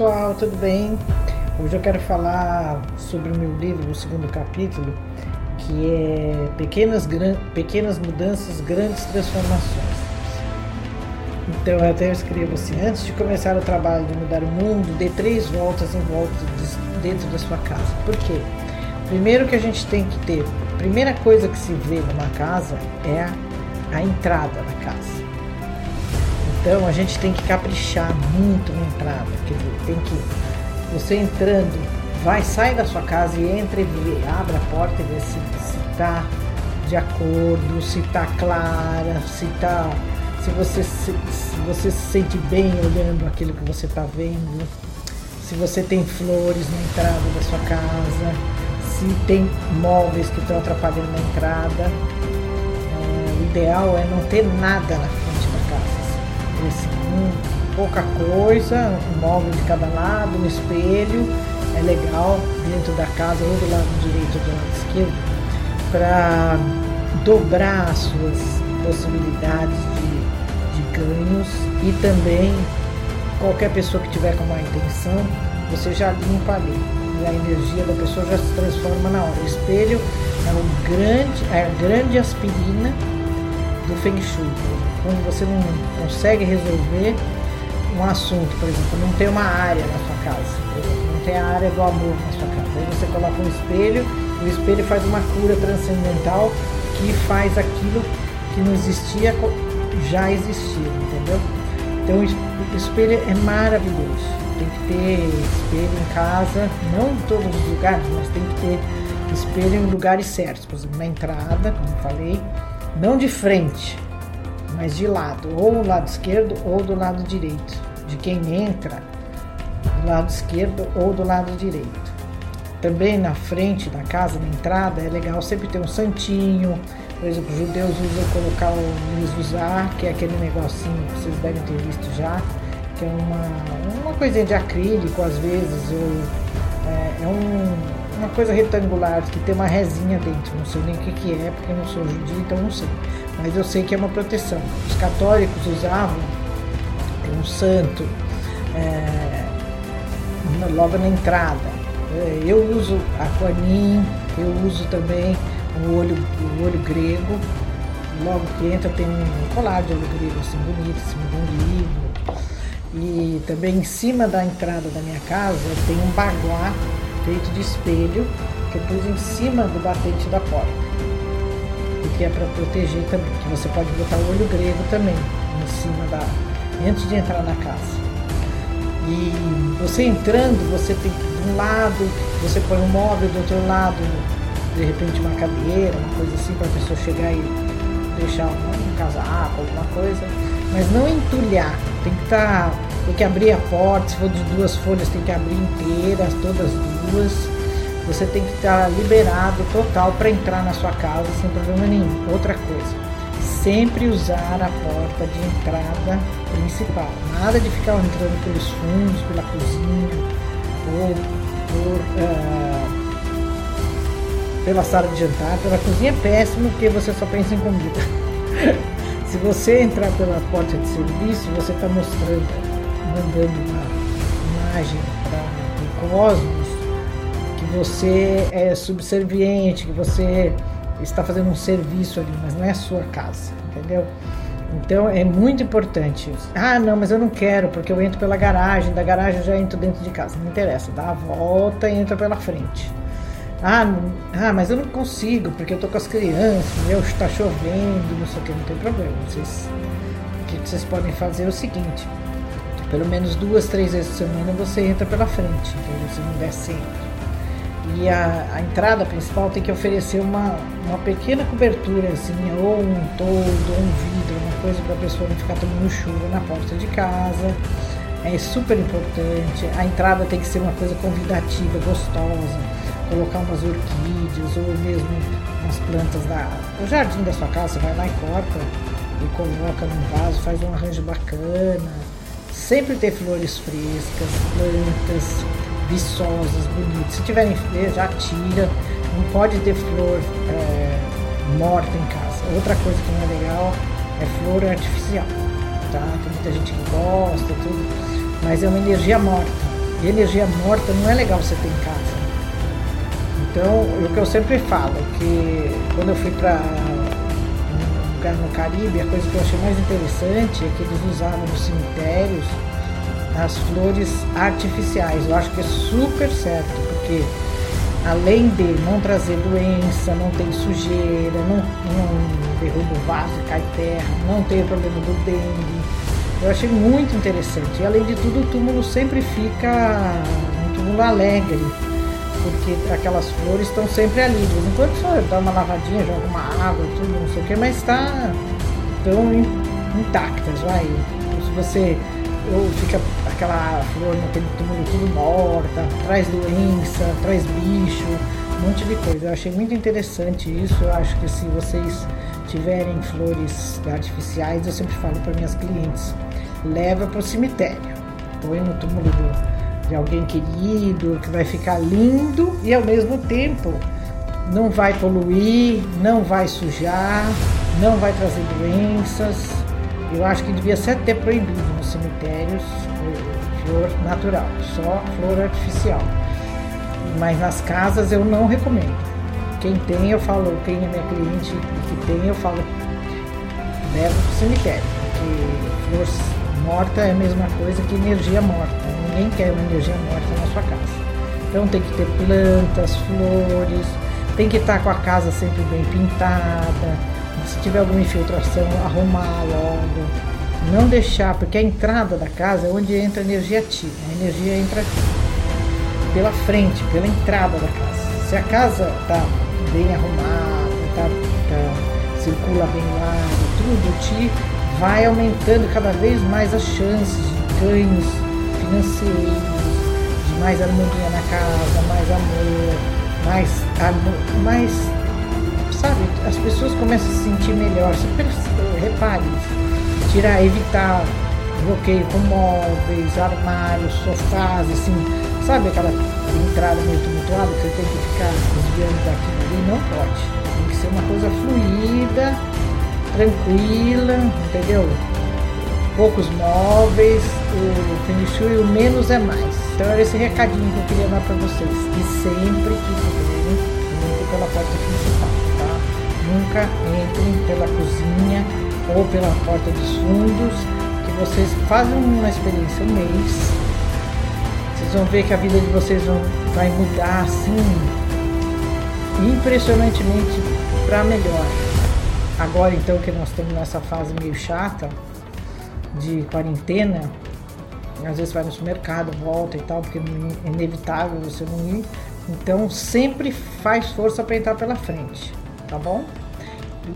pessoal, tudo bem? Hoje eu quero falar sobre o meu livro, o segundo capítulo, que é Pequenas, Gran... Pequenas Mudanças, Grandes Transformações. Então eu até escrevo assim, antes de começar o trabalho de mudar o mundo, dê três voltas em volta de... dentro da sua casa. Por quê? Primeiro que a gente tem que ter, a primeira coisa que se vê numa casa é a, a entrada da casa. Então a gente tem que caprichar muito na entrada, tem que você entrando, vai, sai da sua casa e entra e vê, abre a porta e vê se está de acordo, se está clara, se tá, se você se, se você se sente bem olhando aquilo que você está vendo, se você tem flores na entrada da sua casa, se tem móveis que estão atrapalhando na entrada. É, o ideal é não ter nada na frente. Assim, pouca coisa, um móvel de cada lado, um espelho, é legal dentro da casa, ou do lado direito ou do lado esquerdo, para dobrar as suas possibilidades de, de ganhos e também qualquer pessoa que tiver com má intenção, você já limpa ali. E a energia da pessoa já se transforma na hora. O espelho é, um grande, é a grande aspirina do Feng Shui. Quando você não consegue resolver um assunto, por exemplo, não tem uma área na sua casa, não tem a área do amor na sua casa. Aí você coloca um espelho, o espelho faz uma cura transcendental que faz aquilo que não existia já existir, entendeu? Então o espelho é maravilhoso. Tem que ter espelho em casa, não em todos os lugares, mas tem que ter espelho em lugares certos, por exemplo, na entrada, como falei, não de frente, mas de lado, ou do lado esquerdo ou do lado direito, de quem entra do lado esquerdo ou do lado direito. Também na frente da casa, na entrada, é legal sempre ter um santinho. Por exemplo, os judeus usam colocar o mizuzá, que é aquele negocinho que vocês devem ter visto já, que é uma, uma coisinha de acrílico às vezes, ou coisa retangular que tem uma resinha dentro. Não sei nem o que, que é, porque não sou judia, então não sei mas eu sei que é uma proteção. Os católicos usavam, tem um santo é, logo na entrada. É, eu uso aquanim, eu uso também o olho, o olho grego. Logo que entra tem um colar de olho grego assim bonito, de um livro. E também em cima da entrada da minha casa tem um baguá feito de espelho que eu pus em cima do batente da porta que é para proteger também, que você pode botar o olho grego também em cima da. antes de entrar na casa. E você entrando, você tem de um lado, você põe um móvel, do outro lado, de repente uma cadeira, uma coisa assim, para a pessoa chegar e deixar um, um casaco, alguma coisa, mas não entulhar, tem que estar. Tá, tem que abrir a porta, se for de duas folhas, tem que abrir inteiras, todas duas você tem que estar liberado total para entrar na sua casa sem problema nenhum. Outra coisa, sempre usar a porta de entrada principal. Nada de ficar entrando pelos fundos, pela cozinha ou por, uh, pela sala de jantar. Pela cozinha é péssimo porque você só pensa em comida. Se você entrar pela porta de serviço, você está mostrando, mandando uma imagem para o cosmos você é subserviente, que você está fazendo um serviço ali, mas não é a sua casa, entendeu? Então é muito importante. Ah, não, mas eu não quero porque eu entro pela garagem, da garagem eu já entro dentro de casa. Não interessa, dá a volta e entra pela frente. Ah, ah, mas eu não consigo porque eu tô com as crianças, meu, está chovendo, não sei o que, não tem problema. Vocês, o que vocês podem fazer é o seguinte: pelo menos duas, três vezes por semana você entra pela frente, entendeu? Se não der sempre. E a, a, entrada principal tem que oferecer uma, uma pequena cobertura, assim, ou um toldo, ou um vidro, uma coisa para a pessoa não ficar tomando chuva na porta de casa. É super importante. A entrada tem que ser uma coisa convidativa, gostosa. Colocar umas orquídeas ou mesmo umas plantas da. O jardim da sua casa, você vai lá e corta e coloca num vaso, faz um arranjo bacana. Sempre ter flores frescas, plantas, viçosas, bonitas. Se tiverem já tira. Não pode ter flor é, morta em casa. Outra coisa que não é legal é flor artificial. Tá? Tem muita gente que gosta, tudo, mas é uma energia morta. E energia morta não é legal você ter em casa. Então, o que eu sempre falo, que quando eu fui para um lugar no Caribe, a coisa que eu achei mais interessante é que eles usavam nos cemitérios as flores artificiais. Eu acho que é super certo, porque além de não trazer doença, não tem sujeira, não, não derruba o vaso cai terra, não tem problema do dengue. Eu achei muito interessante. E além de tudo, o túmulo sempre fica um túmulo alegre, porque aquelas flores estão sempre ali. Quando só dá uma lavadinha, joga uma água, tudo, não sei o que, mas está tão intactas, vai. Se você ou fica aquela flor naquele túmulo tudo morta, traz doença, traz bicho, um monte de coisa. Eu achei muito interessante isso. Eu acho que se vocês tiverem flores artificiais, eu sempre falo para minhas clientes, leva para o cemitério, põe no túmulo do, de alguém querido, que vai ficar lindo e ao mesmo tempo não vai poluir, não vai sujar, não vai trazer doenças eu acho que devia ser até proibido nos cemitérios flor natural, só flor artificial. Mas nas casas eu não recomendo. Quem tem, eu falo, quem é minha cliente que tem, eu falo, leva para o cemitério, porque flor morta é a mesma coisa que energia morta. Ninguém quer uma energia morta na sua casa. Então tem que ter plantas, flores, tem que estar com a casa sempre bem pintada, se tiver alguma infiltração, arrumar logo. Não deixar, porque a entrada da casa é onde entra a energia ativa. A energia entra pela frente, pela entrada da casa. Se a casa está bem arrumada, tá, tá, circula bem lá, tudo te vai aumentando cada vez mais as chances de ganhos financeiros, de mais harmonia na casa, mais amor, mais, mais sabe? As pessoas começam a se sentir melhor. Você repare isso. Tirar, evitar bloqueio com móveis, armários, sofás, assim, sabe aquela entrada meio tumultuada que você tem que ficar desviando daquilo ali? Não pode. Tem que ser uma coisa fluida, tranquila, entendeu? Poucos móveis, o Feng Shui, o menos é mais. Então era esse recadinho que eu queria dar para vocês. E sempre que puderem, entre pela porta principal nunca entrem pela cozinha ou pela porta dos fundos, que vocês fazem uma experiência um mês. Vocês vão ver que a vida de vocês vão, vai mudar assim impressionantemente para melhor. Agora então que nós estamos nessa fase meio chata de quarentena, às vezes vai no supermercado, volta e tal, porque é inevitável você não ir. Então sempre faz força para entrar pela frente, tá bom?